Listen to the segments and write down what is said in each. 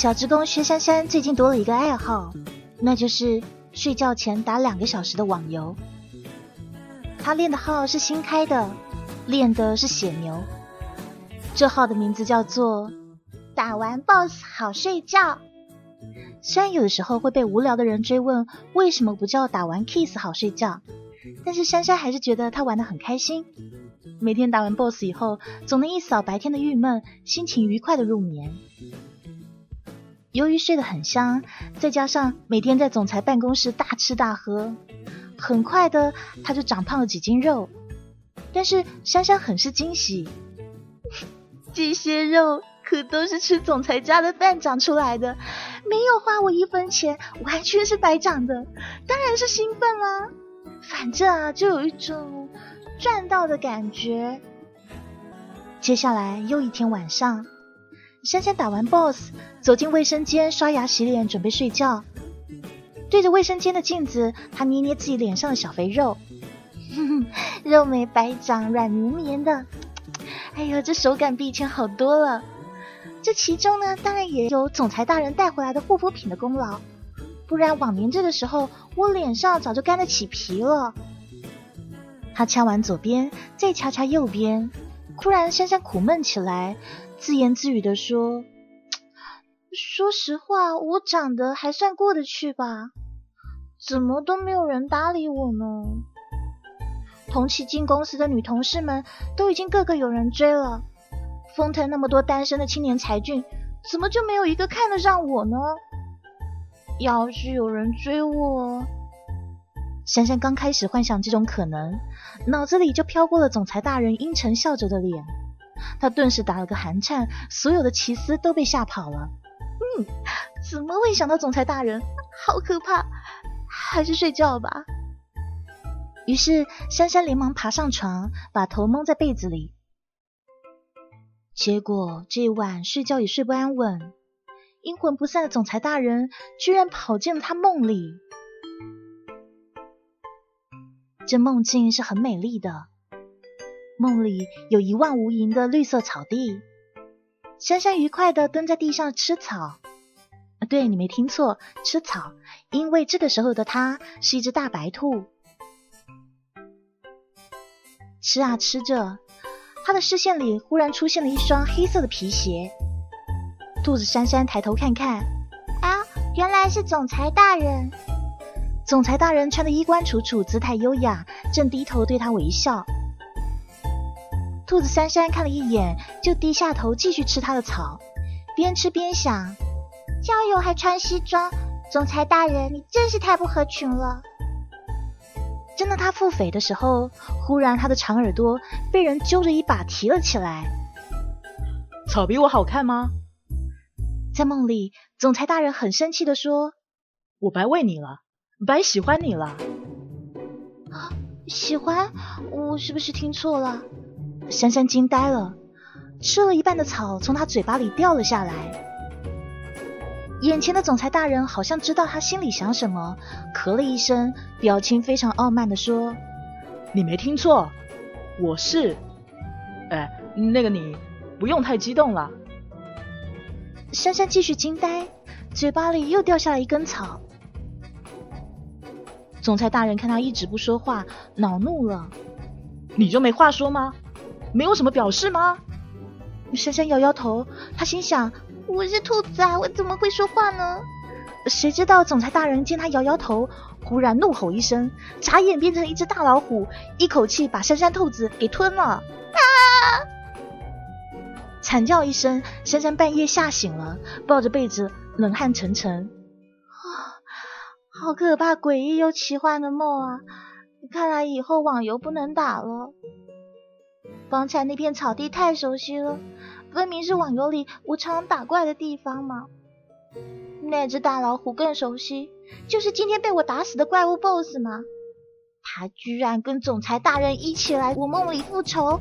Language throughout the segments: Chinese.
小职工薛珊珊最近多了一个爱好，那就是睡觉前打两个小时的网游。他练的号是新开的，练的是血牛。这号的名字叫做“打完 BOSS 好睡觉”。虽然有的时候会被无聊的人追问为什么不叫“打完 Kiss 好睡觉”，但是珊珊还是觉得他玩的很开心。每天打完 BOSS 以后，总能一扫白天的郁闷，心情愉快的入眠。由于睡得很香，再加上每天在总裁办公室大吃大喝，很快的他就长胖了几斤肉。但是珊珊很是惊喜，这些肉可都是吃总裁家的饭长出来的，没有花我一分钱，完全是白长的，当然是兴奋啦。反正啊，就有一种赚到的感觉。接下来又一天晚上。珊珊打完 BOSS，走进卫生间刷牙洗脸，准备睡觉。对着卫生间的镜子，她捏捏自己脸上的小肥肉，哼 哼肉没白长，软绵绵的。哎呦，这手感比以前好多了。这其中呢，当然也有总裁大人带回来的护肤品的功劳，不然往年这个时候，我脸上早就干得起皮了。他掐完左边，再掐掐右边，突然珊珊苦闷起来。自言自语的说：“说实话，我长得还算过得去吧？怎么都没有人搭理我呢？同期进公司的女同事们都已经个个有人追了，风腾那么多单身的青年才俊，怎么就没有一个看得上我呢？要是有人追我……”珊珊刚开始幻想这种可能，脑子里就飘过了总裁大人阴沉笑着的脸。他顿时打了个寒颤，所有的奇思都被吓跑了。嗯，怎么会想到总裁大人？好可怕！还是睡觉吧。于是珊珊连忙爬上床，把头蒙在被子里。结果这一晚睡觉也睡不安稳，阴魂不散的总裁大人居然跑进了他梦里。这梦境是很美丽的。梦里有一望无垠的绿色草地，珊珊愉快的蹲在地上吃草。啊，对你没听错，吃草，因为这个时候的它是一只大白兔。吃啊吃着，它的视线里忽然出现了一双黑色的皮鞋。兔子珊珊抬头看看，啊，原来是总裁大人。总裁大人穿的衣冠楚楚，姿态优雅，正低头对他微笑。兔子珊珊看了一眼，就低下头继续吃它的草，边吃边想：郊游还穿西装，总裁大人你真是太不合群了。正当他腹诽的时候，忽然他的长耳朵被人揪着一把提了起来。草比我好看吗？在梦里，总裁大人很生气的说：“我白喂你了，白喜欢你了。”啊，喜欢？我是不是听错了？珊珊惊呆了，吃了一半的草从她嘴巴里掉了下来。眼前的总裁大人好像知道他心里想什么，咳了一声，表情非常傲慢的说：“你没听错，我是……哎，那个你不用太激动了。”珊珊继续惊呆，嘴巴里又掉下来一根草。总裁大人看他一直不说话，恼怒了：“你就没话说吗？”没有什么表示吗？珊珊摇摇头，她心想：我是兔子啊，我怎么会说话呢？谁知道总裁大人见她摇摇头，忽然怒吼一声，眨眼变成一只大老虎，一口气把珊珊兔子给吞了。啊！惨叫一声，珊珊半夜吓醒了，抱着被子冷汗沉沉。啊，好可怕，诡异又奇幻的梦啊！看来以后网游不能打了。方才那片草地太熟悉了，分明是网游里我常打怪的地方嘛。那只大老虎更熟悉，就是今天被我打死的怪物 BOSS 嘛。他居然跟总裁大人一起来我梦里复仇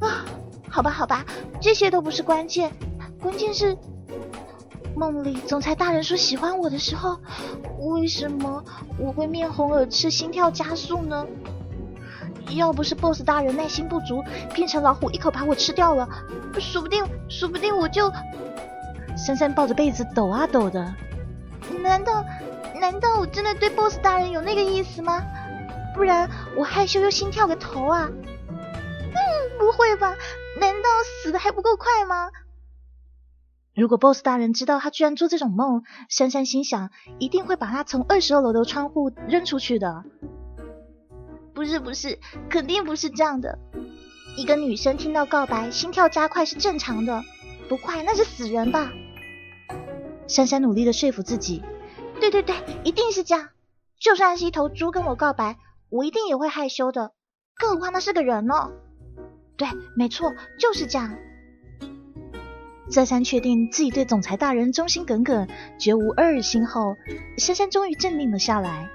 啊！好吧，好吧，这些都不是关键，关键是梦里总裁大人说喜欢我的时候，为什么我会面红耳赤、心跳加速呢？要不是 boss 大人耐心不足，变成老虎一口把我吃掉了，说不定，说不定我就……珊珊抱着被子抖啊抖的。难道难道我真的对 boss 大人有那个意思吗？不然我害羞又心跳个头啊！嗯，不会吧？难道死的还不够快吗？如果 boss 大人知道他居然做这种梦，珊珊心想一定会把他从二十二楼的窗户扔出去的。不是不是，肯定不是这样的。一个女生听到告白，心跳加快是正常的，不快那是死人吧？珊珊努力的说服自己，对对对，一定是这样。就算是一头猪跟我告白，我一定也会害羞的，更何况那是个人呢？对，没错，就是这样。再三确定自己对总裁大人忠心耿耿、绝无二心后，珊珊终于镇定了下来。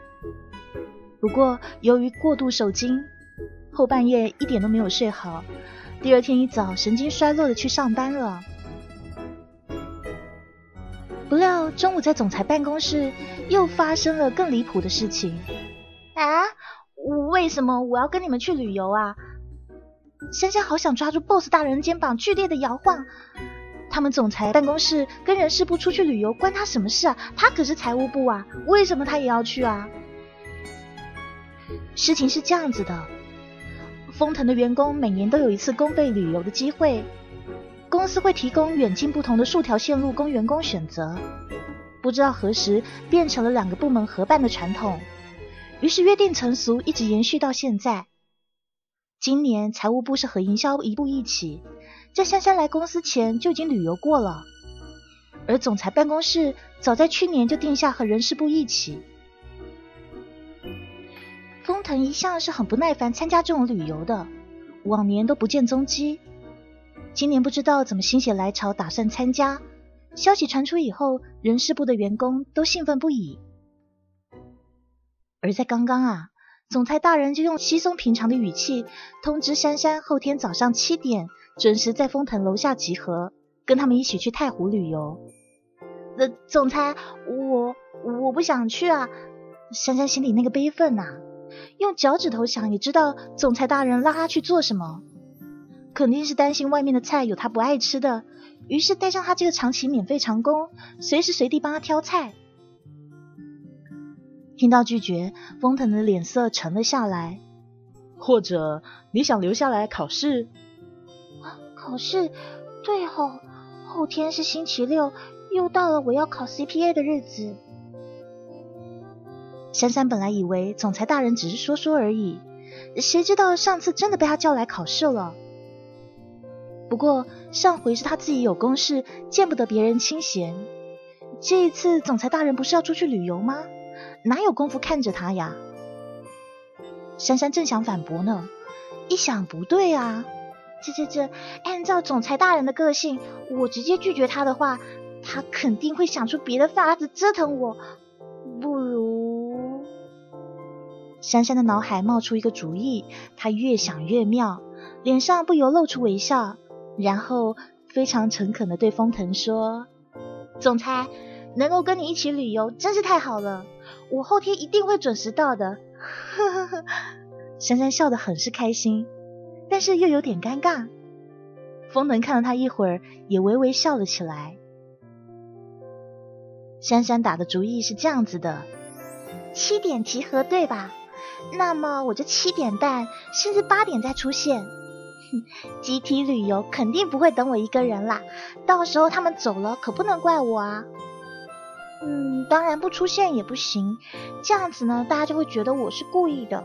不过，由于过度受惊，后半夜一点都没有睡好，第二天一早神经衰弱的去上班了。不料中午在总裁办公室又发生了更离谱的事情。啊，我为什么我要跟你们去旅游啊？珊珊好想抓住 boss 大人肩膀剧烈的摇晃。他们总裁办公室跟人事部出去旅游，关他什么事啊？他可是财务部啊，为什么他也要去啊？事情是这样子的，丰腾的员工每年都有一次公费旅游的机会，公司会提供远近不同的数条线路供员工选择。不知道何时变成了两个部门合办的传统，于是约定成俗，一直延续到现在。今年财务部是和营销一部一起。在珊珊来公司前就已经旅游过了，而总裁办公室早在去年就定下和人事部一起。风腾一向是很不耐烦参加这种旅游的，往年都不见踪迹，今年不知道怎么心血来潮打算参加。消息传出以后，人事部的员工都兴奋不已。而在刚刚啊，总裁大人就用稀松平常的语气通知珊珊，后天早上七点。准时在封腾楼下集合，跟他们一起去太湖旅游。呃，总裁，我我不想去啊。珊珊心里那个悲愤呐，用脚趾头想也知道，总裁大人拉他去做什么，肯定是担心外面的菜有他不爱吃的，于是带上他这个长期免费长工，随时随地帮他挑菜。听到拒绝，封腾的脸色沉了下来。或者你想留下来考试？考试，对吼，后天是星期六，又到了我要考 CPA 的日子。珊珊本来以为总裁大人只是说说而已，谁知道上次真的被他叫来考试了。不过上回是他自己有公事，见不得别人清闲。这一次总裁大人不是要出去旅游吗？哪有功夫看着他呀？珊珊正想反驳呢，一想不对啊。这这这，按照总裁大人的个性，我直接拒绝他的话，他肯定会想出别的法子折腾我。不如，珊珊的脑海冒出一个主意，她越想越妙，脸上不由露出微笑，然后非常诚恳的对封腾说：“总裁，能够跟你一起旅游真是太好了，我后天一定会准时到的。”呵呵呵，珊珊笑得很是开心。但是又有点尴尬。封腾看了他一会儿，也微微笑了起来。珊珊打的主意是这样子的：七点集合，对吧？那么我就七点半，甚至八点再出现。哼集体旅游肯定不会等我一个人啦，到时候他们走了，可不能怪我啊。嗯，当然不出现也不行，这样子呢，大家就会觉得我是故意的。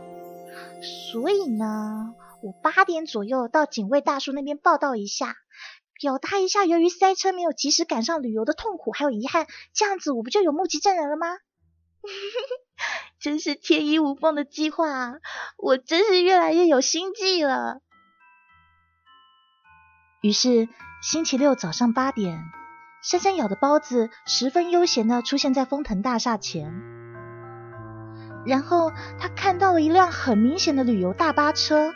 所以呢。我八点左右到警卫大叔那边报道一下，表达一下由于塞车没有及时赶上旅游的痛苦还有遗憾，这样子我不就有目击证人了吗？真是天衣无缝的计划啊！我真是越来越有心计了。于是星期六早上八点，珊珊咬的包子十分悠闲的出现在丰腾大厦前，然后他看到了一辆很明显的旅游大巴车。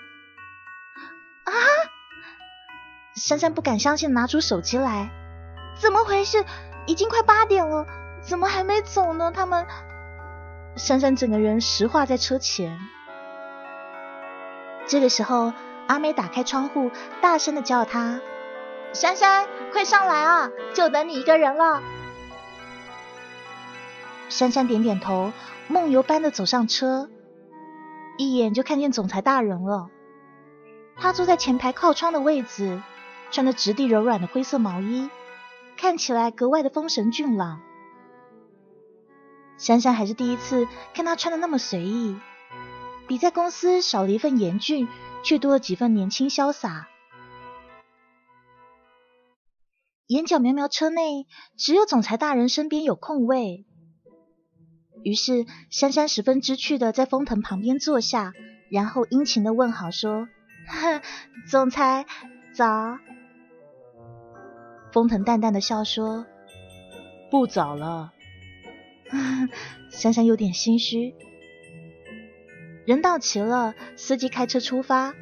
啊！珊珊不敢相信，拿出手机来，怎么回事？已经快八点了，怎么还没走呢？他们……珊珊整个人石化在车前。这个时候，阿美打开窗户，大声的叫他：“珊珊，快上来啊！就等你一个人了。珊珊点点头，梦游般的走上车，一眼就看见总裁大人了。他坐在前排靠窗的位置，穿着质地柔软的灰色毛衣，看起来格外的丰神俊朗。珊珊还是第一次看他穿的那么随意，比在公司少了一份严峻，却多了几分年轻潇洒。眼角瞄瞄车内，只有总裁大人身边有空位。于是珊珊十分知趣的在封腾旁边坐下，然后殷勤的问好说：“ 总裁早。”封腾淡淡的笑说：“不早了。” 珊珊有点心虚。人到齐了，司机开车出发。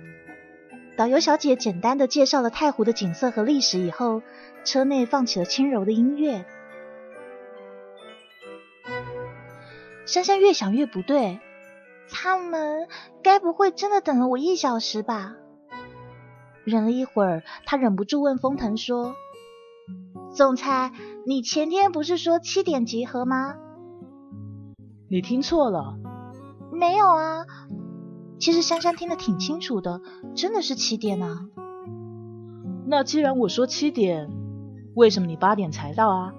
导游小姐简单的介绍了太湖的景色和历史以后，车内放起了轻柔的音乐。珊珊越想越不对，他们该不会真的等了我一小时吧？忍了一会儿，她忍不住问封腾说：“总裁，你前天不是说七点集合吗？”你听错了。没有啊。其实珊珊听得挺清楚的，真的是七点啊。那既然我说七点，为什么你八点才到啊？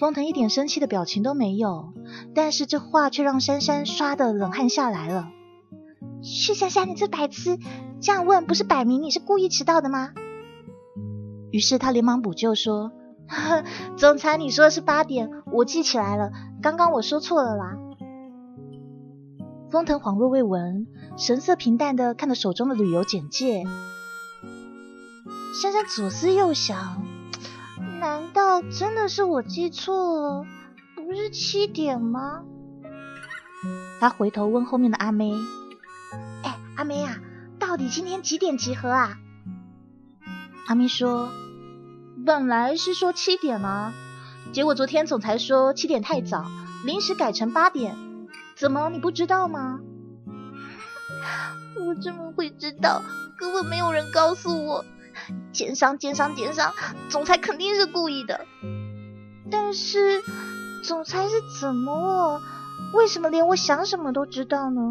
封腾一点生气的表情都没有，但是这话却让珊珊刷的冷汗下来了。是珊珊，你这白痴，这样问不是摆明你是故意迟到的吗？于是他连忙补救说：“ 总裁，你说的是八点，我记起来了，刚刚我说错了啦。”封腾恍若未闻，神色平淡的看着手中的旅游简介。珊珊左思右想，难道真的是我记错了？不是七点吗？他回头问后面的阿妹：“哎，阿妹啊，到底今天几点集合啊？”阿妹说：“本来是说七点啊，结果昨天总裁说七点太早，临时改成八点。”怎么你不知道吗？我怎么会知道？根本没有人告诉我。奸商，奸商，奸商！总裁肯定是故意的。但是总裁是怎么了？为什么连我想什么都知道呢？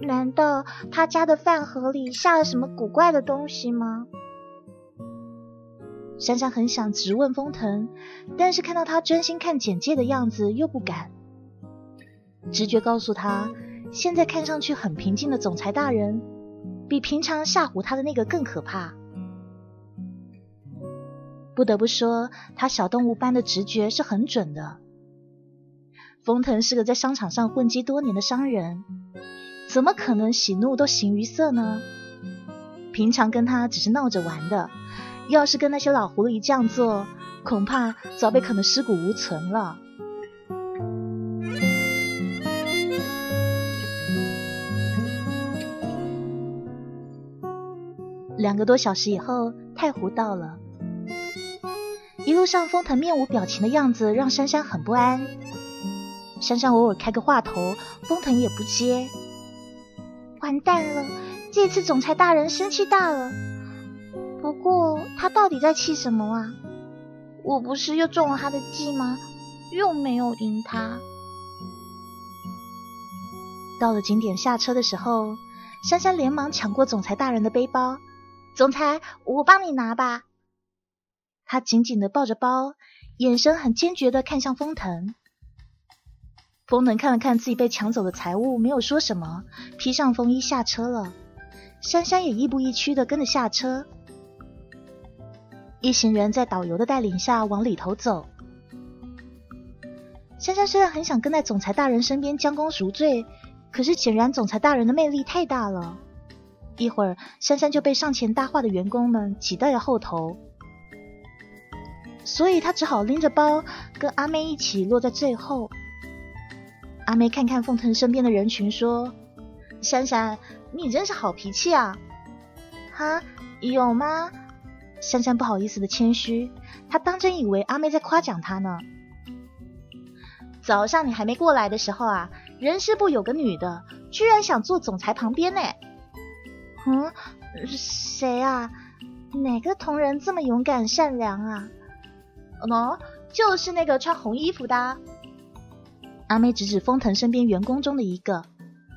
难道他家的饭盒里下了什么古怪的东西吗？珊珊很想直问封腾，但是看到他专心看简介的样子，又不敢。直觉告诉他，现在看上去很平静的总裁大人，比平常吓唬他的那个更可怕。不得不说，他小动物般的直觉是很准的。封腾是个在商场上混迹多年的商人，怎么可能喜怒都形于色呢？平常跟他只是闹着玩的，要是跟那些老狐狸这样做，恐怕早被啃得尸骨无存了。两个多小时以后，太湖到了。一路上，风腾面无表情的样子让珊珊很不安。珊珊偶尔开个话头，风腾也不接。完蛋了，这次总裁大人生气大了。不过他到底在气什么啊？我不是又中了他的计吗？又没有赢他。到了景点下车的时候，珊珊连忙抢过总裁大人的背包。总裁，我帮你拿吧。他紧紧的抱着包，眼神很坚决的看向风腾。风腾看了看自己被抢走的财物，没有说什么，披上风衣下车了。珊珊也亦步亦趋的跟着下车。一行人在导游的带领下往里头走。珊珊虽然很想跟在总裁大人身边将功赎罪，可是显然总裁大人的魅力太大了。一会儿，珊珊就被上前搭话的员工们挤在了后头，所以她只好拎着包跟阿妹一起落在最后。阿妹看看凤腾身边的人群，说：“珊珊，你真是好脾气啊！”“哈，有吗？”珊珊不好意思的谦虚，她当真以为阿妹在夸奖她呢。早上你还没过来的时候啊，人事部有个女的，居然想坐总裁旁边呢。嗯，谁啊？哪个同仁这么勇敢善良啊？喏，就是那个穿红衣服的。阿妹指指封腾身边员工中的一个。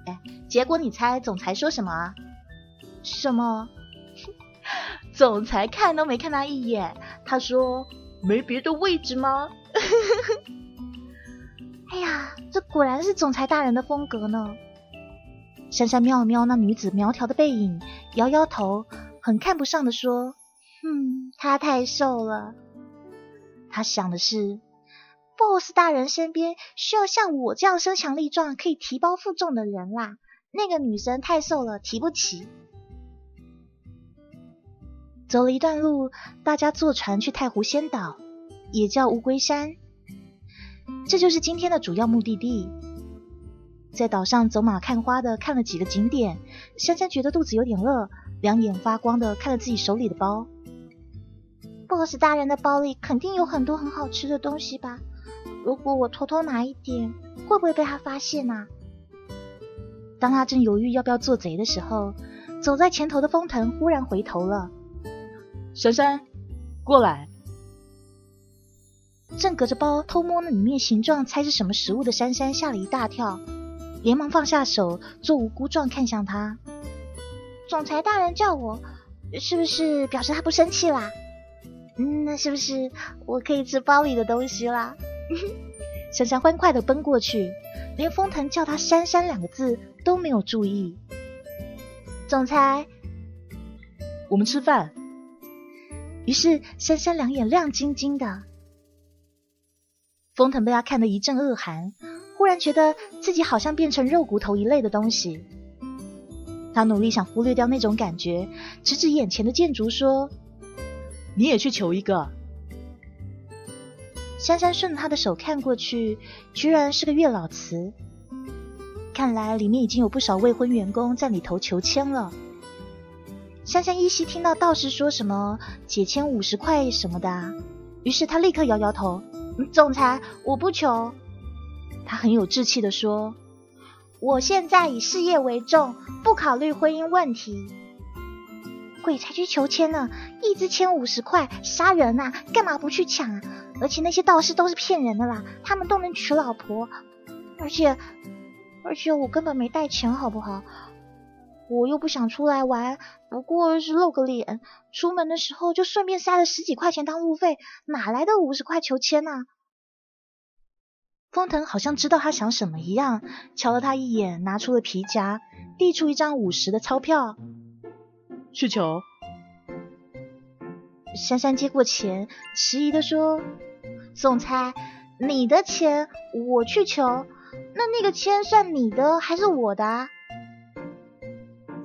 哎，结果你猜总裁说什么啊？什么？总裁看都没看他一眼，他说：“没别的位置吗？” 哎呀，这果然是总裁大人的风格呢。珊珊瞄了瞄那女子苗条的背影，摇摇头，很看不上的说：“嗯，她太瘦了。”他想的是，boss 大人身边需要像我这样身强力壮、可以提包负重的人啦。那个女生太瘦了，提不起。走了一段路，大家坐船去太湖仙岛，也叫乌龟山。这就是今天的主要目的地。在岛上走马看花的看了几个景点，珊珊觉得肚子有点饿，两眼发光的看了自己手里的包。boss 大人的包里肯定有很多很好吃的东西吧？如果我偷偷拿一点，会不会被他发现啊？当他正犹豫要不要做贼的时候，走在前头的风腾忽然回头了。珊珊，过来！正隔着包偷摸那里面形状，猜是什么食物的珊珊吓了一大跳，连忙放下手，做无辜状看向他。总裁大人叫我，是不是表示他不生气啦？嗯，那是不是我可以吃包里的东西啦？珊珊欢快的奔过去，连封腾叫他“珊珊”两个字都没有注意。总裁，我们吃饭。于是，珊珊两眼亮晶晶的。封腾被他看得一阵恶寒，忽然觉得自己好像变成肉骨头一类的东西。他努力想忽略掉那种感觉，指指眼前的建筑说：“你也去求一个。”珊珊顺着他的手看过去，居然是个月老祠。看来里面已经有不少未婚员工在里头求签了。香香依稀听到道士说什么解签五十块什么的，于是她立刻摇摇头：“总裁，我不求。”他很有志气的说：“我现在以事业为重，不考虑婚姻问题。”鬼才去求签呢，一支签五十块，杀人呐！干嘛不去抢啊？而且那些道士都是骗人的啦，他们都能娶老婆，而且而且我根本没带钱，好不好？我又不想出来玩，不过是露个脸。出门的时候就顺便塞了十几块钱当路费，哪来的五十块求签啊？封腾好像知道他想什么一样，瞧了他一眼，拿出了皮夹，递出一张五十的钞票。去求。珊珊接过钱，迟疑的说：“总裁，你的钱我去求，那那个签算你的还是我的啊？”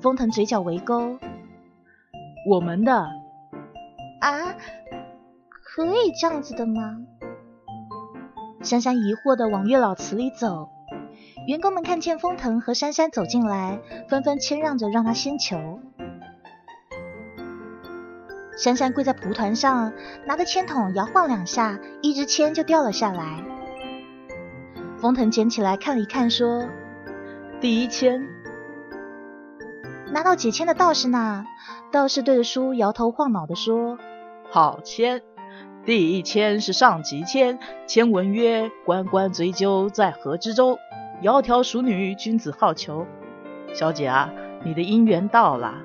风腾嘴角微勾，我们的啊，可以这样子的吗？珊珊疑惑的往月老祠里走，员工们看见风腾和珊珊走进来，纷纷谦让着让他先求。珊珊跪在蒲团上，拿着签筒摇晃两下，一支签就掉了下来。风腾捡起来看了一看，说：“第一签。”拿到解签的道士呢，道士对着书摇头晃脑的说：“好签，第一签是上级签，签文曰：‘关关雎鸠，在河之洲。窈窕淑女，君子好逑。’小姐啊，你的姻缘到了。”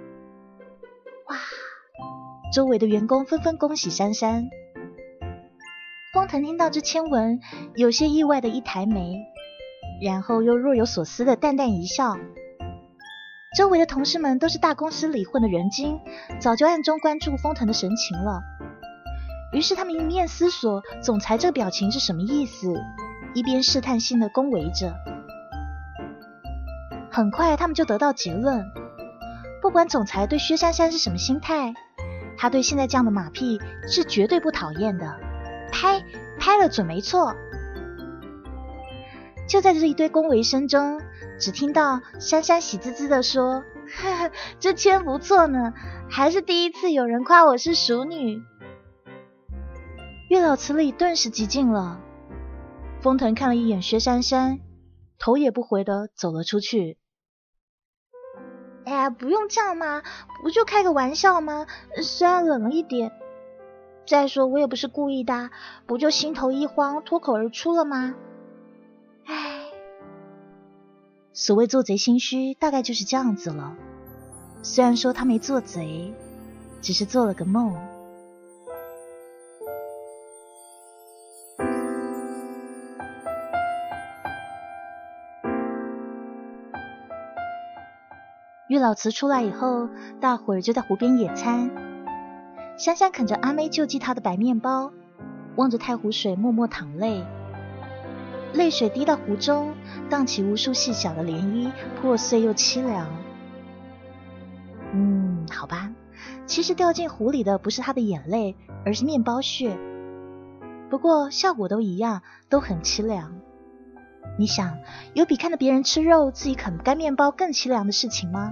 哇！周围的员工纷纷恭喜珊珊。封腾听到这签文，有些意外的一抬眉，然后又若有所思的淡淡一笑。周围的同事们都是大公司里混的人精，早就暗中关注封腾的神情了。于是他们一面思索总裁这表情是什么意思，一边试探性的恭维着。很快他们就得到结论：不管总裁对薛珊珊是什么心态，他对现在这样的马屁是绝对不讨厌的。拍拍了准没错。就在这一堆恭维声中。只听到珊珊喜滋滋的说：“哈 哈这签不错呢，还是第一次有人夸我是熟女。”月老祠里顿时寂静了。封腾看了一眼薛珊珊，头也不回的走了出去。哎呀，不用这样嘛，不就开个玩笑吗？虽然冷了一点，再说我也不是故意的，不就心头一慌，脱口而出了吗？所谓做贼心虚，大概就是这样子了。虽然说他没做贼，只是做了个梦。玉老祠出来以后，大伙儿就在湖边野餐。香香啃着阿妹救济她的白面包，望着太湖水默默淌泪，泪水滴到湖中，荡起无数细小的涟漪，破碎又凄凉。嗯，好吧，其实掉进湖里的不是她的眼泪，而是面包屑。不过效果都一样，都很凄凉。你想，有比看着别人吃肉，自己啃干面包更凄凉的事情吗？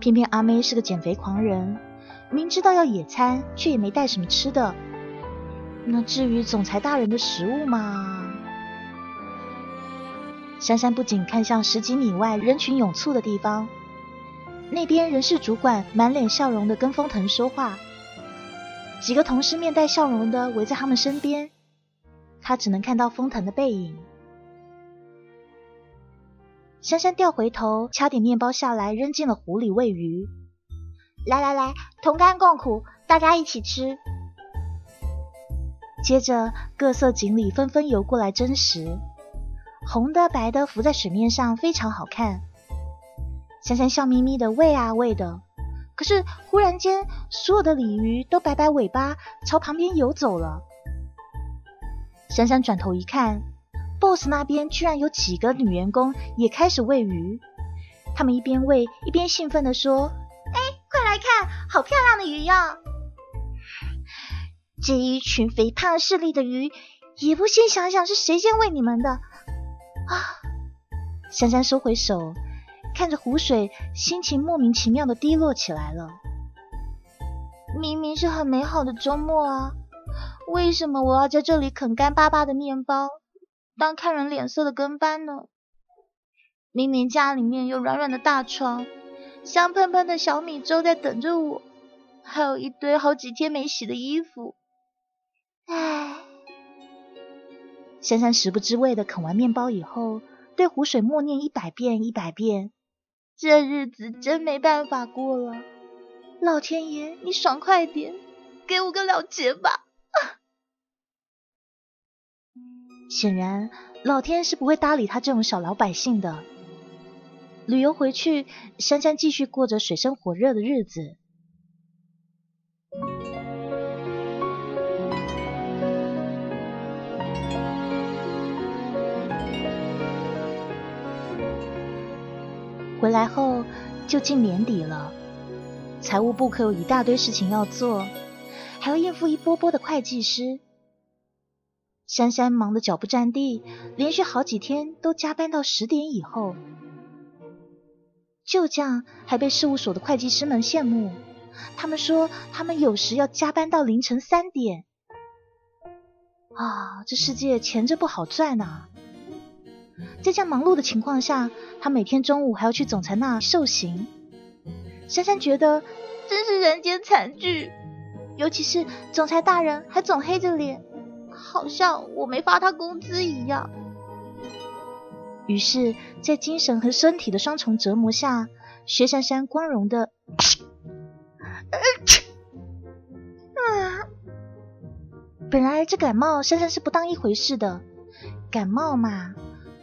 偏偏阿妹是个减肥狂人，明知道要野餐，却也没带什么吃的。那至于总裁大人的食物嘛……珊珊不仅看向十几米外人群涌簇的地方，那边人事主管满脸笑容的跟风腾说话，几个同事面带笑容的围在他们身边。他只能看到风腾的背影。珊珊掉回头，掐点面包下来，扔进了湖里喂鱼。来来来，同甘共苦，大家一起吃。接着，各色锦鲤纷纷游过来争食，红的、白的浮在水面上，非常好看。珊珊笑眯眯的喂啊喂的，可是忽然间，所有的鲤鱼都摆摆尾巴，朝旁边游走了。珊珊转头一看，boss 那边居然有几个女员工也开始喂鱼。他们一边喂一边兴奋地说：“哎，快来看，好漂亮的鱼哟！这一群肥胖势利的鱼，也不先想想是谁先喂你们的啊！”珊珊收回手，看着湖水，心情莫名其妙的低落起来了。明明是很美好的周末啊！为什么我要在这里啃干巴巴的面包，当看人脸色的跟班呢？明明家里面有软软的大床，香喷喷的小米粥在等着我，还有一堆好几天没洗的衣服。唉，珊珊食不知味的啃完面包以后，对湖水默念一百遍一百遍：这日子真没办法过了，老天爷，你爽快点，给我个了结吧！显然，老天是不会搭理他这种小老百姓的。旅游回去，珊珊继续过着水深火热的日子。回来后就近年底了，财务部可有一大堆事情要做，还要应付一波波的会计师。珊珊忙得脚不沾地，连续好几天都加班到十点以后。就这样还被事务所的会计师们羡慕，他们说他们有时要加班到凌晨三点。啊，这世界钱真不好赚呐！在这样忙碌的情况下，他每天中午还要去总裁那受刑。珊珊觉得真是人间惨剧，尤其是总裁大人还总黑着脸。好像我没发他工资一样。于是，在精神和身体的双重折磨下，薛珊珊光荣的，啊 本来这感冒珊珊是不当一回事的，感冒嘛，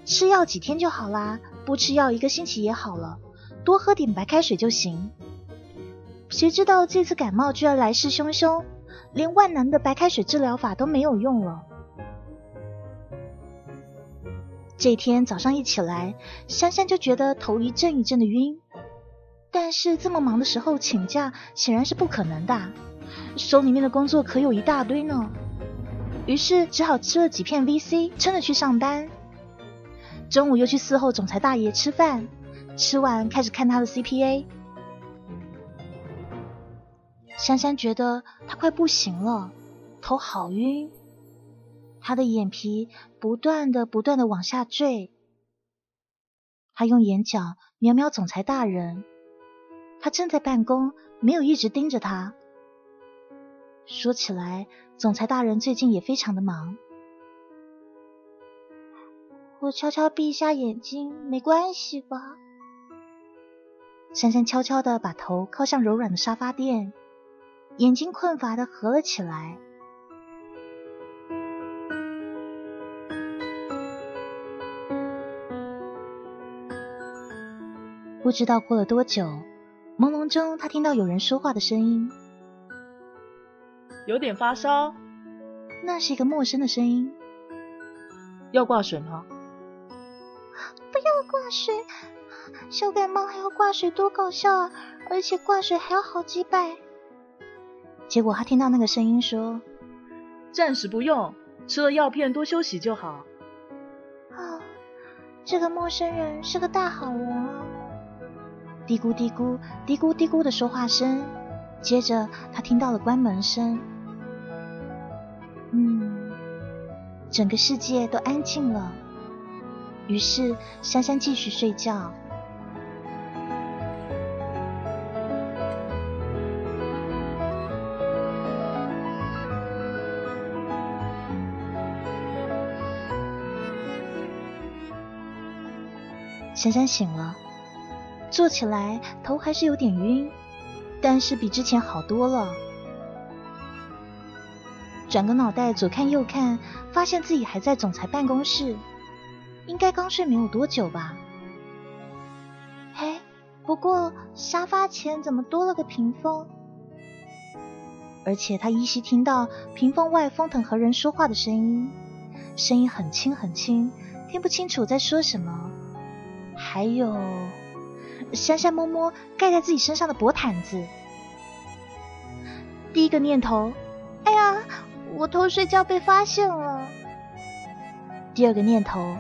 吃药几天就好啦，不吃药一个星期也好了，多喝点白开水就行。谁知道这次感冒居然来势汹汹。连万能的白开水治疗法都没有用了。这天早上一起来，珊珊就觉得头一阵一阵的晕，但是这么忙的时候请假显然是不可能的，手里面的工作可有一大堆呢。于是只好吃了几片 VC，撑着去上班。中午又去伺候总裁大爷吃饭，吃完开始看他的 CPA。珊珊觉得她快不行了，头好晕，她的眼皮不断的、不断的往下坠。他用眼角瞄瞄总裁大人，他正在办公，没有一直盯着他。说起来，总裁大人最近也非常的忙。我悄悄闭一下眼睛，没关系吧？珊珊悄悄的把头靠向柔软的沙发垫，眼睛困乏的合了起来。不知道过了多久，朦胧中他听到有人说话的声音，有点发烧。那是一个陌生的声音。要挂水吗？不要挂水，小感冒还要挂水，多搞笑啊！而且挂水还要好几百。结果他听到那个声音说：“暂时不用，吃了药片多休息就好。”啊，这个陌生人是个大好人啊！嘀咕嘀咕嘀咕嘀咕的说话声，接着他听到了关门声。嗯，整个世界都安静了。于是珊珊继续睡觉。珊珊醒了。坐起来，头还是有点晕，但是比之前好多了。转个脑袋，左看右看，发现自己还在总裁办公室，应该刚睡没有多久吧。嘿，不过沙发前怎么多了个屏风？而且他依稀听到屏风外风腾和人说话的声音，声音很轻很轻，听不清楚在说什么。还有。珊珊摸摸盖在自己身上的薄毯子，第一个念头，哎呀，我偷睡觉被发现了。第二个念头，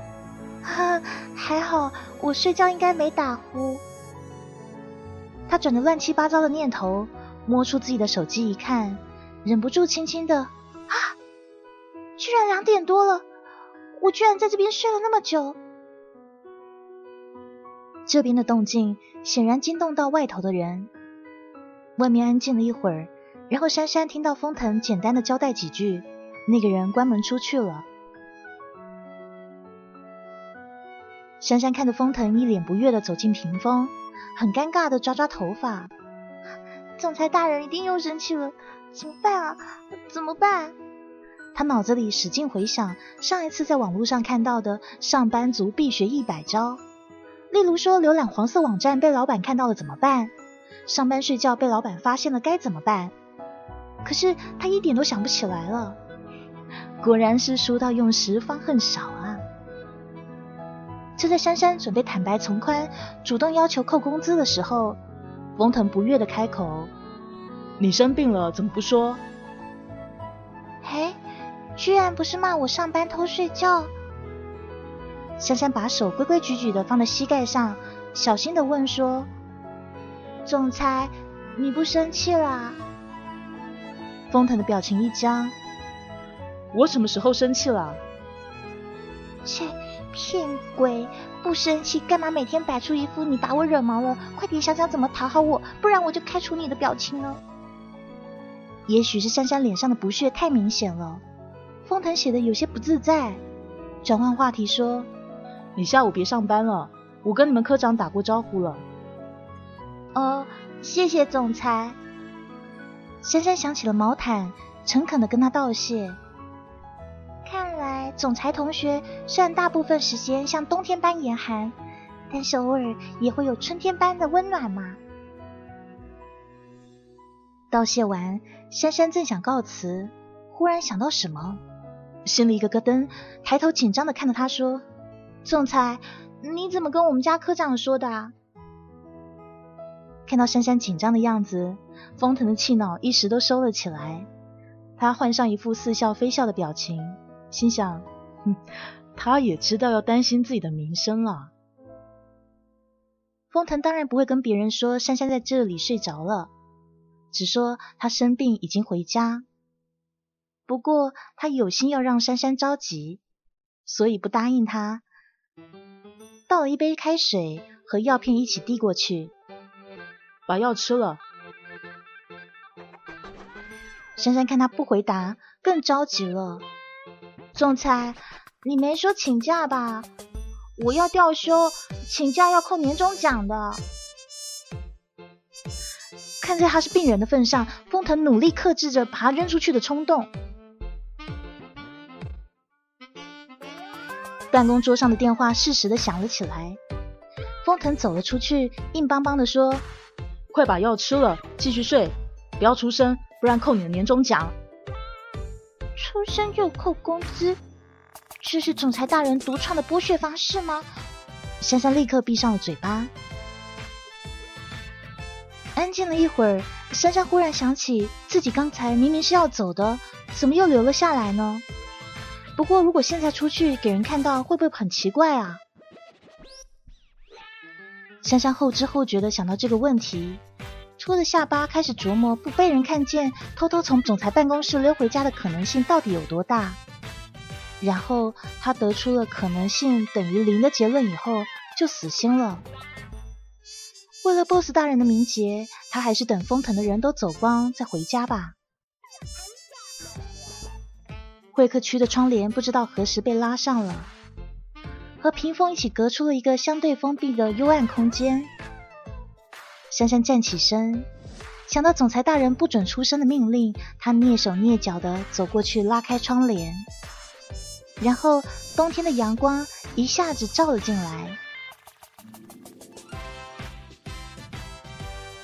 哈，还好我睡觉应该没打呼。他转着乱七八糟的念头，摸出自己的手机一看，忍不住轻轻的，啊，居然两点多了，我居然在这边睡了那么久。这边的动静显然惊动到外头的人，外面安静了一会儿，然后珊珊听到风腾简单的交代几句，那个人关门出去了。珊珊看着封腾一脸不悦的走进屏风，很尴尬的抓抓头发，总裁大人一定又生气了，怎么办啊？怎么办？他脑子里使劲回想上一次在网络上看到的上班族必学一百招。例如说，浏览黄色网站被老板看到了怎么办？上班睡觉被老板发现了该怎么办？可是他一点都想不起来了。果然是书到用时方恨少！就在珊珊准备坦白从宽，主动要求扣工资的时候，风腾不悦的开口：“你生病了怎么不说？”嘿，居然不是骂我上班偷睡觉！珊珊把手规规矩矩的放在膝盖上，小心的问说：“总裁，你不生气啦？”风腾的表情一僵：“我什么时候生气了？”切，骗鬼！不生气干嘛每天摆出一副你把我惹毛了，快点想想怎么讨好我，不然我就开除你的表情呢？也许是珊珊脸上的不屑太明显了，封腾显得有些不自在，转换话题说。你下午别上班了，我跟你们科长打过招呼了。哦，谢谢总裁。珊珊想起了毛毯，诚恳的跟他道谢。看来总裁同学虽然大部分时间像冬天般严寒，但是偶尔也会有春天般的温暖嘛。道谢完，珊珊正想告辞，忽然想到什么，心里一个咯噔，抬头紧张的看着他说。总裁，你怎么跟我们家科长说的？看到珊珊紧张的样子，封腾的气恼一时都收了起来。他换上一副似笑非笑的表情，心想：哼，他也知道要担心自己的名声啊。封腾当然不会跟别人说珊珊在这里睡着了，只说他生病已经回家。不过他有心要让珊珊着急，所以不答应他。倒了一杯开水和药片一起递过去，把药吃了。珊珊看他不回答，更着急了。总裁，你没说请假吧？我要调休，请假要扣年终奖的。看在他是病人的份上，封腾努力克制着把他扔出去的冲动。办公桌上的电话适时的响了起来，封腾走了出去，硬邦邦的说：“快把药吃了，继续睡，不要出声。”不然扣你的年终奖。出生就扣工资，这是总裁大人独创的剥削方式吗？珊珊立刻闭上了嘴巴。安静了一会儿，珊珊忽然想起自己刚才明明是要走的，怎么又留了下来呢？不过如果现在出去给人看到，会不会很奇怪啊？珊珊后知后觉的想到这个问题。托着下巴开始琢磨不被人看见，偷偷从总裁办公室溜回家的可能性到底有多大。然后他得出了可能性等于零的结论以后，就死心了。为了 BOSS 大人的名节，他还是等封腾的人都走光再回家吧。会客区的窗帘不知道何时被拉上了，和屏风一起隔出了一个相对封闭的幽暗空间。珊珊站起身，想到总裁大人不准出声的命令，他蹑手蹑脚的走过去拉开窗帘，然后冬天的阳光一下子照了进来。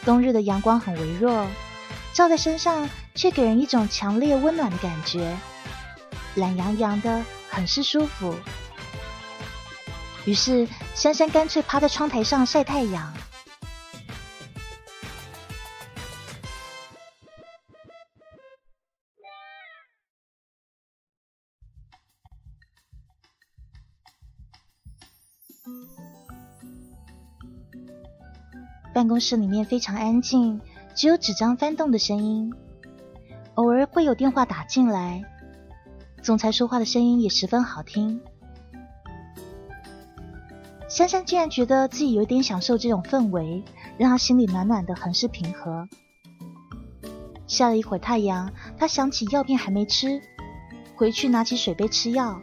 冬日的阳光很微弱，照在身上却给人一种强烈温暖的感觉，懒洋洋的，很是舒服。于是珊珊干脆趴在窗台上晒太阳。办公室里面非常安静，只有纸张翻动的声音，偶尔会有电话打进来。总裁说话的声音也十分好听。珊珊竟然觉得自己有点享受这种氛围，让她心里暖暖的，很是平和。晒了一会儿太阳，她想起药片还没吃，回去拿起水杯吃药。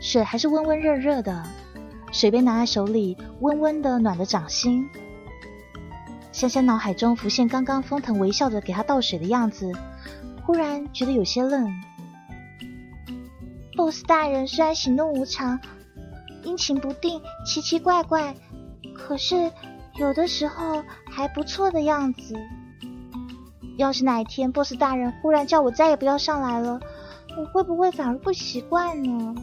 水还是温温热热的。水杯拿在手里，温温的，暖的掌心。珊珊脑海中浮现刚刚风腾微笑着给她倒水的样子，忽然觉得有些愣。BOSS 大人虽然喜怒无常、阴晴不定、奇奇怪怪，可是有的时候还不错的样子。要是哪一天 BOSS 大人忽然叫我再也不要上来了，我会不会反而不习惯呢？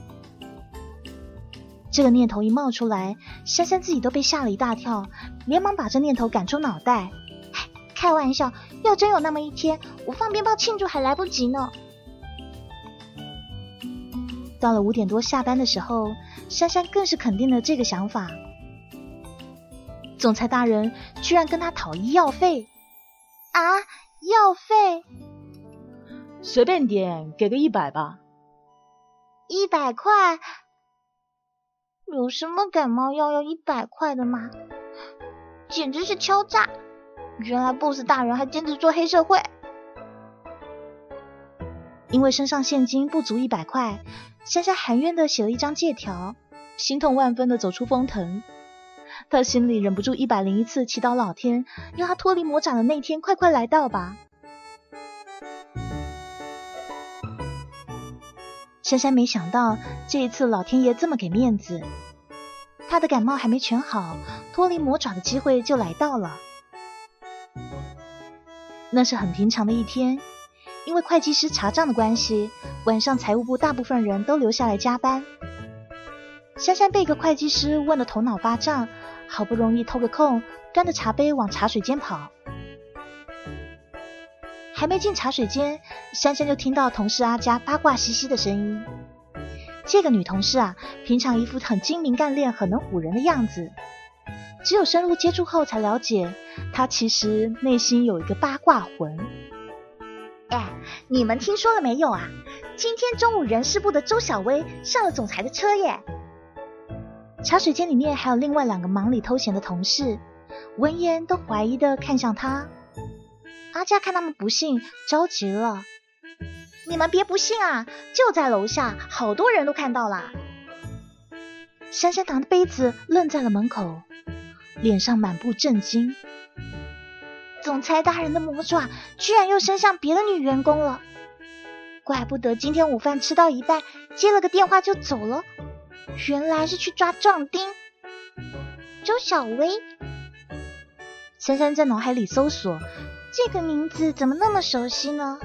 这个念头一冒出来，珊珊自己都被吓了一大跳，连忙把这念头赶出脑袋。开玩笑，要真有那么一天，我放鞭炮庆祝还来不及呢。到了五点多下班的时候，珊珊更是肯定了这个想法。总裁大人居然跟他讨医药费啊！药费？随便点，给个一百吧。一百块？有什么感冒药要一百块的吗？简直是敲诈！原来 BOSS 大人还兼职做黑社会。因为身上现金不足一百块，珊珊含冤的写了一张借条，心痛万分的走出风腾。他心里忍不住一百零一次祈祷老天，让他脱离魔掌的那天快快来到吧。珊珊没想到这一次老天爷这么给面子，她的感冒还没全好，脱离魔爪的机会就来到了。那是很平常的一天，因为会计师查账的关系，晚上财务部大部分人都留下来加班。珊珊被一个会计师问得头脑发胀，好不容易偷个空，端着茶杯往茶水间跑。还没进茶水间，珊珊就听到同事阿佳八卦兮兮的声音。这个女同事啊，平常一副很精明干练、很能唬人的样子，只有深入接触后才了解，她其实内心有一个八卦魂。哎，你们听说了没有啊？今天中午人事部的周小薇上了总裁的车耶！茶水间里面还有另外两个忙里偷闲的同事，闻言都怀疑的看向她。阿佳看他们不信，着急了：“你们别不信啊，就在楼下，好多人都看到啦。”珊珊拿着杯子愣在了门口，脸上满布震惊。总裁大人的魔爪居然又伸向别的女员工了，怪不得今天午饭吃到一半，接了个电话就走了。原来是去抓壮丁，周小薇。珊珊在脑海里搜索，这个名字怎么那么熟悉呢？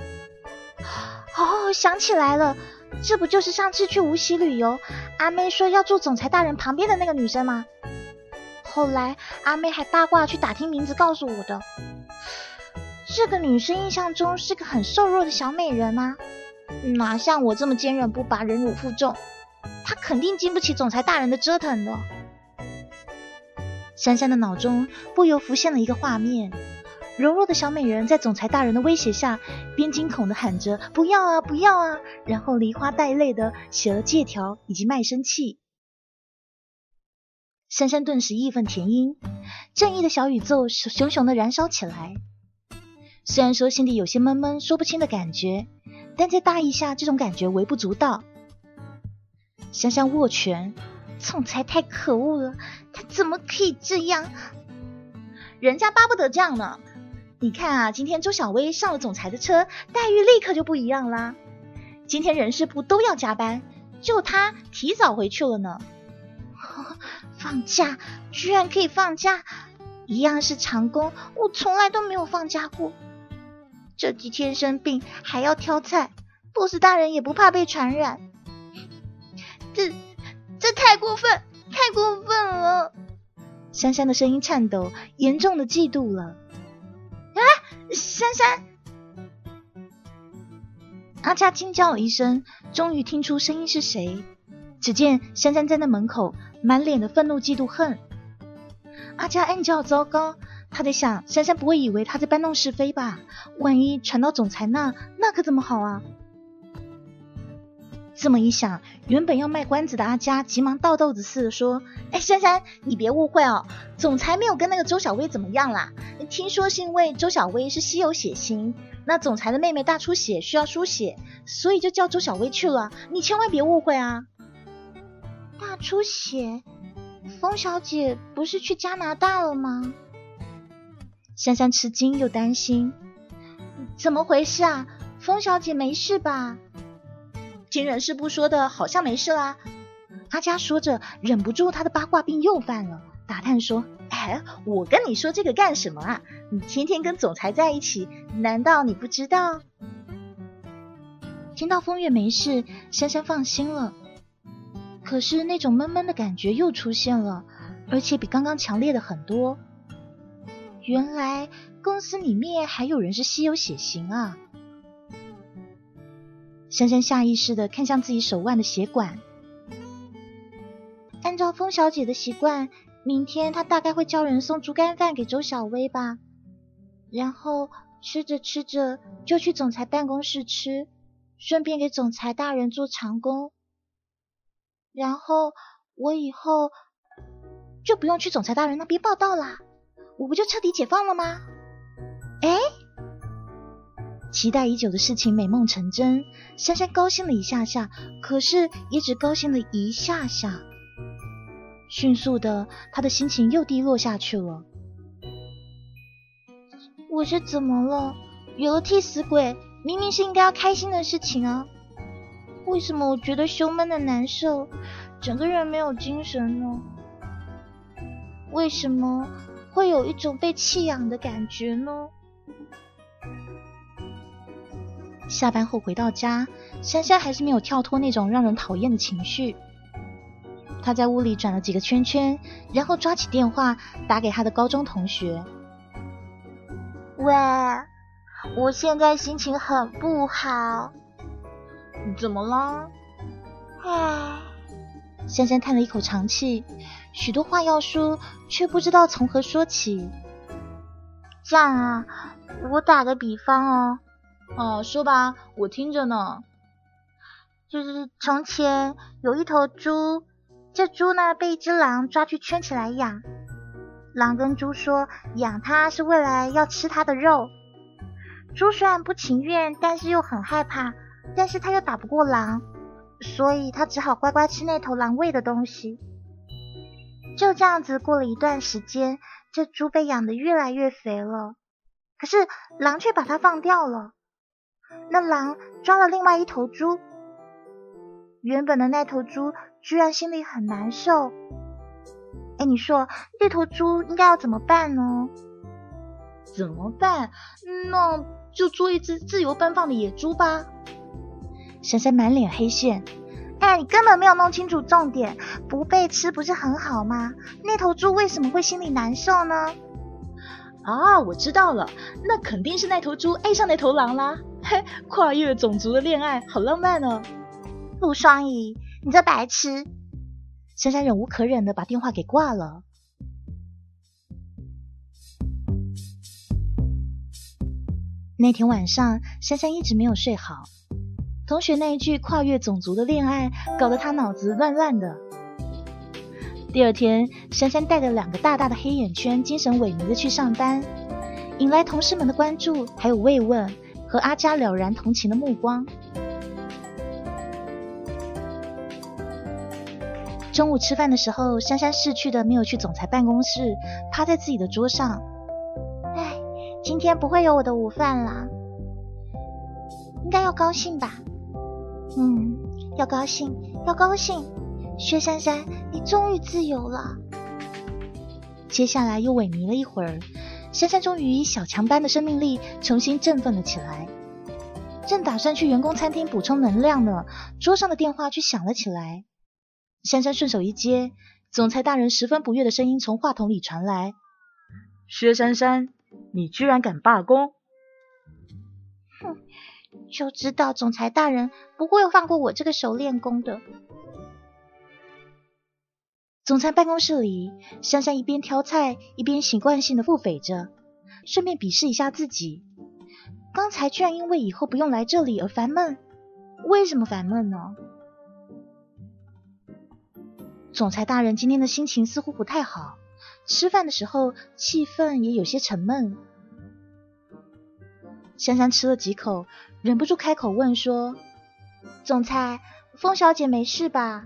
哦，想起来了，这不就是上次去无锡旅游，阿妹说要住总裁大人旁边的那个女生吗？后来阿妹还八卦去打听名字，告诉我的。这个女生印象中是个很瘦弱的小美人啊，哪像我这么坚韧不拔、忍辱负重。她肯定经不起总裁大人的折腾的。珊珊的脑中不由浮现了一个画面：柔弱的小美人在总裁大人的威胁下，边惊恐的喊着“不要啊，不要啊”，然后梨花带泪的写了借条以及卖身契。珊珊顿时义愤填膺，正义的小宇宙熊熊的燃烧起来。虽然说心里有些闷闷说不清的感觉，但在大意下，这种感觉微不足道。珊珊握拳，总裁太可恶了，他怎么可以这样？人家巴不得这样呢。你看啊，今天周小薇上了总裁的车，待遇立刻就不一样啦。今天人事部都要加班，就他提早回去了呢。放假居然可以放假，一样是长工，我从来都没有放假过。这几天生病还要挑菜，boss 大人也不怕被传染。这这太过分，太过分了！珊珊的声音颤抖，严重的嫉妒了。珊珊！阿佳惊叫了一声，终于听出声音是谁。只见珊珊站在门口，满脸的愤怒、嫉妒、恨。阿佳暗叫糟糕，她在想：珊珊不会以为她在搬弄是非吧？万一传到总裁那，那可怎么好啊？这么一想，原本要卖关子的阿佳急忙倒豆子似的说：“哎，珊珊，你别误会哦，总裁没有跟那个周小薇怎么样啦。听说是因为周小薇是稀有血型，那总裁的妹妹大出血需要输血，所以就叫周小薇去了。你千万别误会啊！大出血，风小姐不是去加拿大了吗？”珊珊吃惊又担心：“怎么回事啊？风小姐没事吧？”听人事部说的，好像没事啦。阿佳说着，忍不住他的八卦病又犯了，打探说：“哎，我跟你说这个干什么啊？你天天跟总裁在一起，难道你不知道？”听到风月没事，珊珊放心了。可是那种闷闷的感觉又出现了，而且比刚刚强烈的很多。原来公司里面还有人是稀有血型啊！珊珊下意识的看向自己手腕的血管，按照风小姐的习惯，明天她大概会叫人送猪肝饭给周小薇吧，然后吃着吃着就去总裁办公室吃，顺便给总裁大人做长工，然后我以后就不用去总裁大人那边报道啦，我不就彻底解放了吗？哎。期待已久的事情美梦成真，珊珊高兴了一下下，可是也只高兴了一下下。迅速的，她的心情又低落下去了。我是怎么了？有了替死鬼，明明是应该要开心的事情啊！为什么我觉得胸闷的难受，整个人没有精神呢？为什么会有一种被弃养的感觉呢？下班后回到家，珊珊还是没有跳脱那种让人讨厌的情绪。她在屋里转了几个圈圈，然后抓起电话打给她的高中同学：“喂，我现在心情很不好，怎么了？”唉，珊珊叹了一口长气，许多话要说，却不知道从何说起。这样啊，我打个比方哦。哦，说吧，我听着呢。就是从前有一头猪，这猪呢被一只狼抓去圈起来养。狼跟猪说，养它是为了要吃它的肉。猪虽然不情愿，但是又很害怕，但是它又打不过狼，所以它只好乖乖吃那头狼喂的东西。就这样子过了一段时间，这猪被养得越来越肥了。可是狼却把它放掉了。那狼抓了另外一头猪，原本的那头猪居然心里很难受。哎，你说那头猪应该要怎么办呢？怎么办？那就做一只自由奔放的野猪吧。珊珊满脸黑线。哎，你根本没有弄清楚重点，不被吃不是很好吗？那头猪为什么会心里难受呢？啊，我知道了，那肯定是那头猪爱上那头狼啦。嘿，跨越种族的恋爱，好浪漫哦。陆双怡，你这白痴！珊珊忍无可忍的把电话给挂了。那天晚上，珊珊一直没有睡好。同学那一句跨越种族的恋爱，搞得她脑子乱乱的。第二天，珊珊带着两个大大的黑眼圈，精神萎靡的去上班，引来同事们的关注，还有慰问和阿佳了然同情的目光。中午吃饭的时候，珊珊逝去的没有去总裁办公室，趴在自己的桌上。唉，今天不会有我的午饭啦，应该要高兴吧？嗯，要高兴，要高兴。薛珊珊，你终于自由了。接下来又萎靡了一会儿，珊珊终于以小强般的生命力重新振奋了起来。正打算去员工餐厅补充能量呢，桌上的电话却响了起来。珊珊顺手一接，总裁大人十分不悦的声音从话筒里传来：“薛珊珊，你居然敢罢工！”哼，就知道总裁大人不会放过我这个熟练工的。总裁办公室里，珊珊一边挑菜，一边习惯性的腹诽着，顺便鄙视一下自己：刚才居然因为以后不用来这里而烦闷。为什么烦闷呢？总裁大人今天的心情似乎不太好，吃饭的时候气氛也有些沉闷。珊珊吃了几口，忍不住开口问说：“总裁，风小姐没事吧？”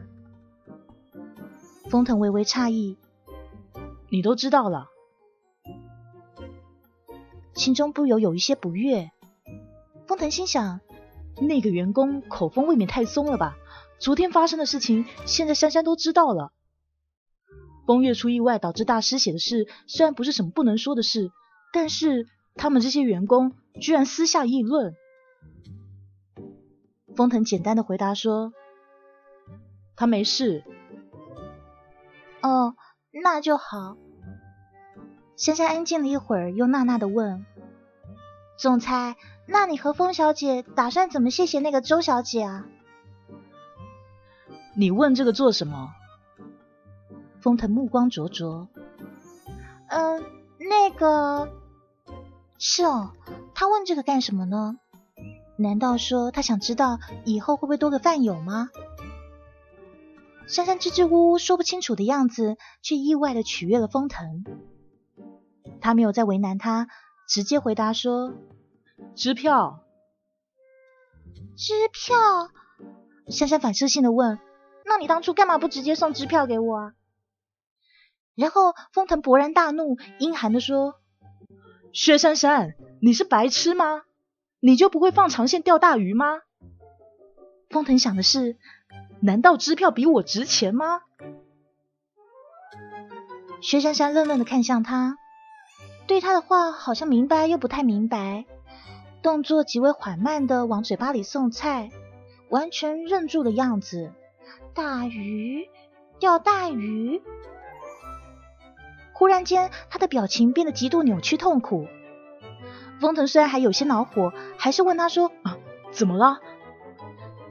风腾微微诧异：“你都知道了？”心中不由有一些不悦。风腾心想：那个员工口风未免太松了吧？昨天发生的事情，现在珊珊都知道了。风月出意外导致大失血的事，虽然不是什么不能说的事，但是他们这些员工居然私下议论。风腾简单的回答说：“他没事。”哦，那就好。珊珊安静了一会儿，又纳纳的问：“总裁，那你和风小姐打算怎么谢谢那个周小姐啊？”你问这个做什么？风腾目光灼灼。嗯，那个是哦，他问这个干什么呢？难道说他想知道以后会不会多个饭友吗？珊珊支支吾吾说不清楚的样子，却意外的取悦了封腾。他没有再为难他，直接回答说：“支票。”支票？珊珊反射性的问。那你当初干嘛不直接送支票给我啊？然后封腾勃然大怒，阴寒的说：“薛珊珊，你是白痴吗？你就不会放长线钓大鱼吗？”封腾想的是：难道支票比我值钱吗？薛珊珊愣愣的看向他，对他的话好像明白又不太明白，动作极为缓慢的往嘴巴里送菜，完全愣住的样子。大鱼钓大鱼，忽然间，他的表情变得极度扭曲痛苦。风腾虽然还有些恼火，还是问他说：“啊，怎么了？”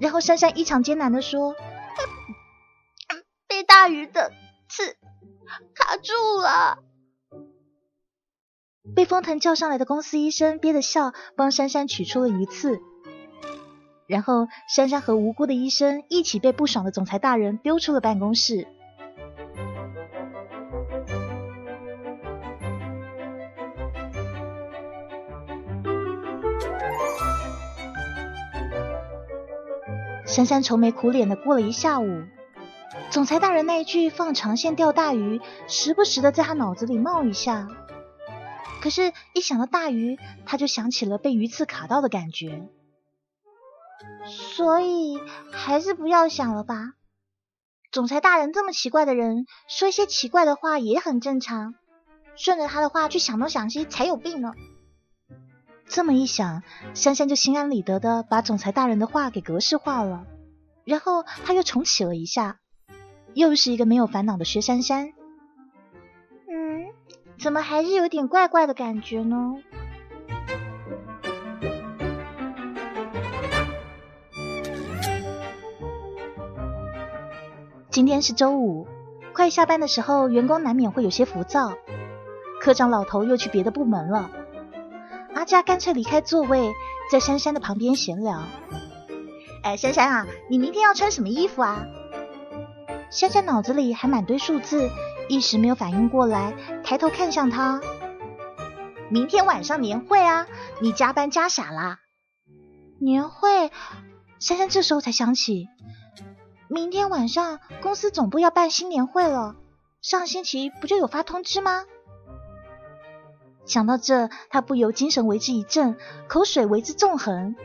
然后珊珊异常艰难的说：“被大鱼的刺卡住了。”被风腾叫上来的公司医生憋着笑，帮珊珊取出了鱼刺。然后，珊珊和无辜的医生一起被不爽的总裁大人丢出了办公室。珊珊愁眉苦脸的过了一下午。总裁大人那一句“放长线钓大鱼”，时不时的在他脑子里冒一下。可是，一想到大鱼，他就想起了被鱼刺卡到的感觉。所以，还是不要想了吧。总裁大人这么奇怪的人，说一些奇怪的话也很正常。顺着他的话去想东想西，才有病呢。这么一想，珊珊就心安理得的把总裁大人的话给格式化了。然后，他又重启了一下。又是一个没有烦恼的薛珊珊。嗯，怎么还是有点怪怪的感觉呢？今天是周五，快下班的时候，员工难免会有些浮躁。科长老头又去别的部门了，大家干脆离开座位，在珊珊的旁边闲聊。哎，珊珊啊，你明天要穿什么衣服啊？珊珊脑子里还满堆数字，一时没有反应过来，抬头看向他。明天晚上年会啊，你加班加傻啦！年会，珊珊这时候才想起，明天晚上公司总部要办新年会了，上星期不就有发通知吗？想到这，他不由精神为之一振，口水为之纵横。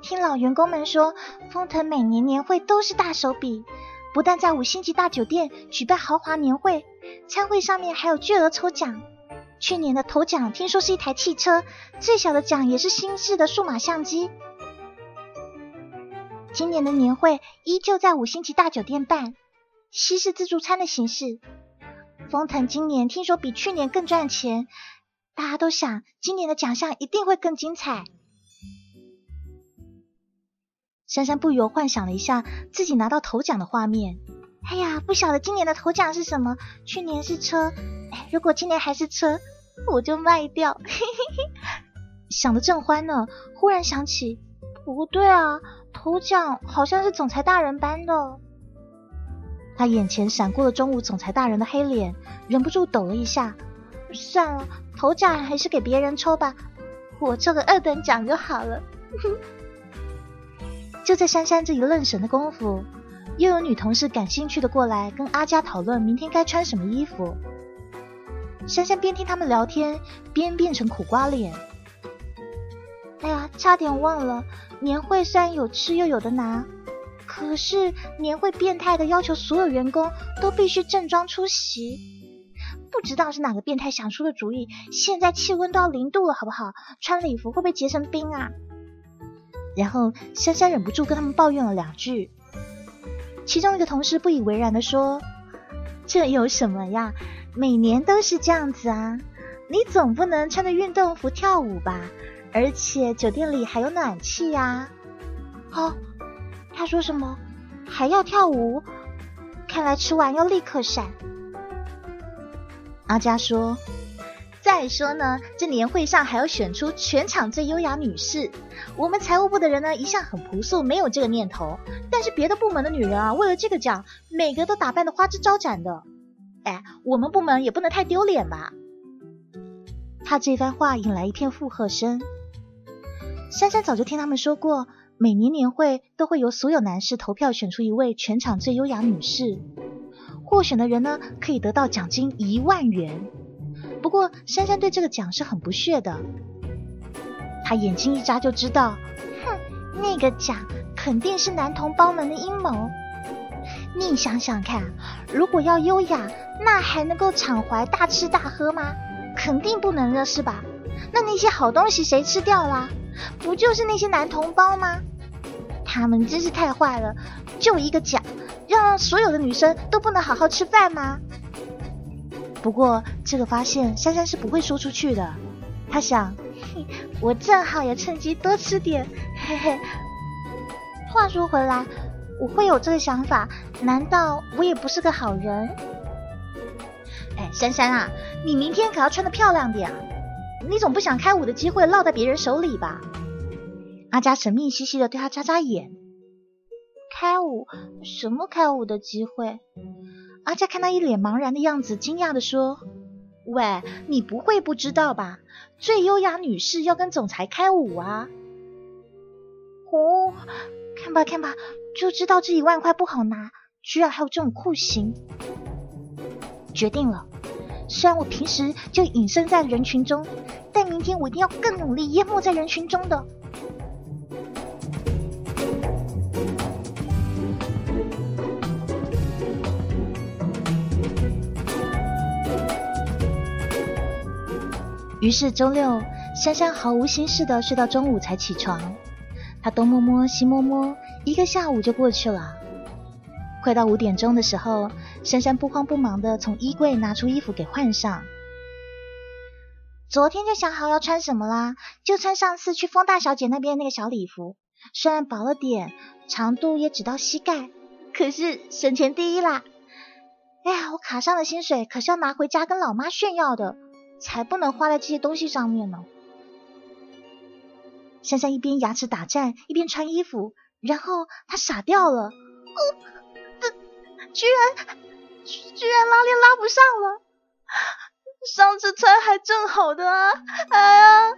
听老员工们说，丰腾每年年会都是大手笔。不但在五星级大酒店举办豪华年会，餐会上面还有巨额抽奖。去年的头奖听说是一台汽车，最小的奖也是新式的数码相机。今年的年会依旧在五星级大酒店办，西式自助餐的形式。丰腾今年听说比去年更赚钱，大家都想今年的奖项一定会更精彩。珊珊不由幻想了一下自己拿到头奖的画面。哎呀，不晓得今年的头奖是什么？去年是车，哎，如果今年还是车，我就卖掉。嘿嘿嘿，想的正欢呢，忽然想起，不对啊，头奖好像是总裁大人颁的。他眼前闪过了中午总裁大人的黑脸，忍不住抖了一下。算了，头奖还是给别人抽吧，我抽个二等奖就好了。就在珊珊这一愣神的功夫，又有女同事感兴趣的过来跟阿佳讨论明天该穿什么衣服。珊珊边听他们聊天，边变成苦瓜脸。哎呀，差点忘了，年会虽然有吃又有的拿，可是年会变态的要求所有员工都必须正装出席。不知道是哪个变态想出的主意，现在气温都要零度了，好不好？穿礼服会不会结成冰啊？然后珊珊忍不住跟他们抱怨了两句，其中一个同事不以为然的说：“这有什么呀？每年都是这样子啊！你总不能穿着运动服跳舞吧？而且酒店里还有暖气呀！”哦，他说什么？还要跳舞？看来吃完要立刻闪。阿佳说。再说呢，这年会上还要选出全场最优雅女士。我们财务部的人呢，一向很朴素，没有这个念头。但是别的部门的女人啊，为了这个奖，每个都打扮的花枝招展的。哎，我们部门也不能太丢脸吧？他这番话引来一片附和声。珊珊早就听他们说过，每年年会都会由所有男士投票选出一位全场最优雅女士，获选的人呢，可以得到奖金一万元。不过，珊珊对这个奖是很不屑的。她眼睛一眨就知道，哼，那个奖肯定是男同胞们的阴谋。你想想看，如果要优雅，那还能够敞怀大吃大喝吗？肯定不能了，是吧？那那些好东西谁吃掉了？不就是那些男同胞吗？他们真是太坏了！就一个奖，让所有的女生都不能好好吃饭吗？不过，这个发现珊珊是不会说出去的。她想，我正好也趁机多吃点，嘿嘿。话说回来，我会有这个想法，难道我也不是个好人？哎，珊珊啊，你明天可要穿的漂亮点啊！你总不想开舞的机会落在别人手里吧？阿佳神秘兮兮的对他眨眨眼。开舞？什么开舞的机会？阿佳看他一脸茫然的样子，惊讶的说：“喂，你不会不知道吧？最优雅女士要跟总裁开舞啊！哦，看吧看吧，就知道这一万块不好拿，居然还有这种酷刑。决定了，虽然我平时就隐身在人群中，但明天我一定要更努力，淹没在人群中的。于是周六，珊珊毫无心事的睡到中午才起床。她东摸摸西摸摸，一个下午就过去了。快到五点钟的时候，珊珊不慌不忙的从衣柜拿出衣服给换上。昨天就想好要穿什么啦，就穿上次去风大小姐那边那个小礼服，虽然薄了点，长度也只到膝盖，可是省钱第一啦。哎呀，我卡上的薪水可是要拿回家跟老妈炫耀的。才不能花在这些东西上面呢。珊珊一边牙齿打颤，一边穿衣服，然后她傻掉了。哦，这居然居然拉链拉不上了！上次穿还正好的啊！哎呀，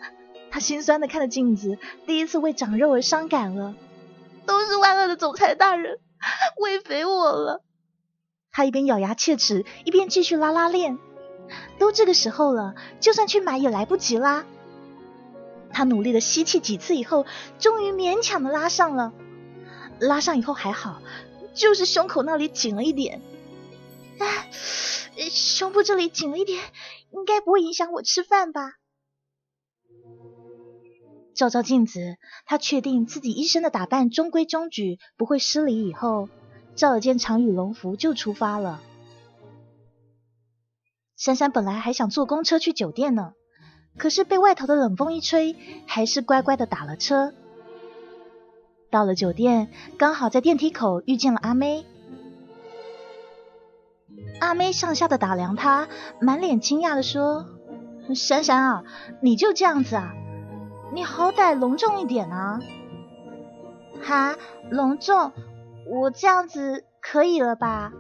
她心酸的看着镜子，第一次为长肉而伤感了。都是万恶的总裁大人喂肥我了。她一边咬牙切齿，一边继续拉拉链。都这个时候了，就算去买也来不及啦。他努力的吸气几次以后，终于勉强的拉上了。拉上以后还好，就是胸口那里紧了一点。哎，胸部这里紧了一点，应该不会影响我吃饭吧？照照镜子，他确定自己一身的打扮中规中矩，不会失礼。以后，照了件长羽绒服就出发了。珊珊本来还想坐公车去酒店呢，可是被外头的冷风一吹，还是乖乖的打了车。到了酒店，刚好在电梯口遇见了阿妹。阿妹上下的打量她，满脸惊讶的说：“珊珊啊，你就这样子啊？你好歹隆重一点啊！”哈，隆重？我这样子可以了吧？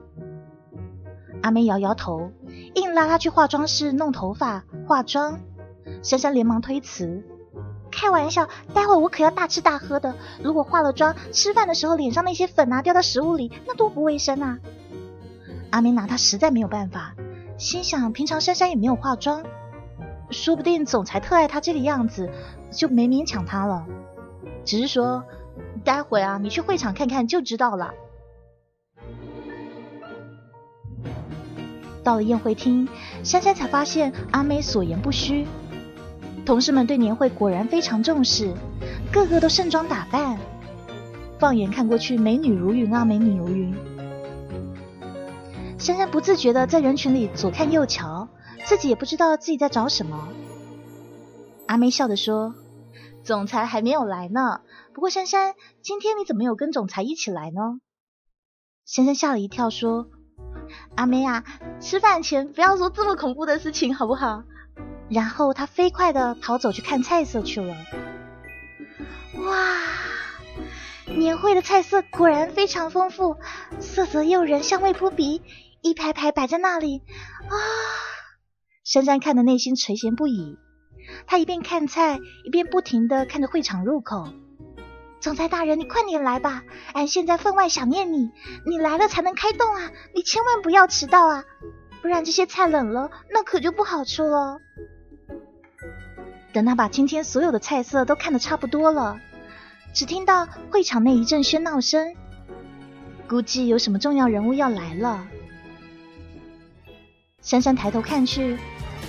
阿妹摇摇头。硬拉他去化妆室弄头发、化妆，珊珊连忙推辞：“开玩笑，待会我可要大吃大喝的。如果化了妆，吃饭的时候脸上那些粉啊掉到食物里，那多不卫生啊！”阿梅拿他实在没有办法，心想平常珊珊也没有化妆，说不定总裁特爱她这个样子，就没勉强她了。只是说，待会啊，你去会场看看就知道了。到了宴会厅，珊珊才发现阿妹所言不虚，同事们对年会果然非常重视，个个都盛装打扮。放眼看过去，美女如云啊，美女如云。珊珊不自觉的在人群里左看右瞧，自己也不知道自己在找什么。阿妹笑着说：“总裁还没有来呢，不过珊珊，今天你怎么有跟总裁一起来呢？”珊珊吓了一跳，说。阿梅啊，吃饭前不要说这么恐怖的事情，好不好？然后他飞快的逃走去看菜色去了。哇，年会的菜色果然非常丰富，色泽诱人，香味扑鼻，一排排摆在那里。啊，珊珊看的内心垂涎不已。她一边看菜，一边不停的看着会场入口。总裁大人，你快点来吧！俺现在分外想念你，你来了才能开动啊！你千万不要迟到啊，不然这些菜冷了，那可就不好吃了。等他把今天所有的菜色都看得差不多了，只听到会场内一阵喧闹声，估计有什么重要人物要来了。珊珊抬头看去，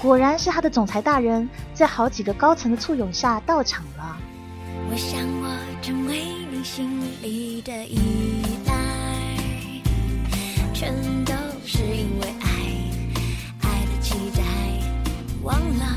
果然是他的总裁大人，在好几个高层的簇拥下到场了。我想我成为你心里的依赖，全都是因为爱，爱的期待，忘了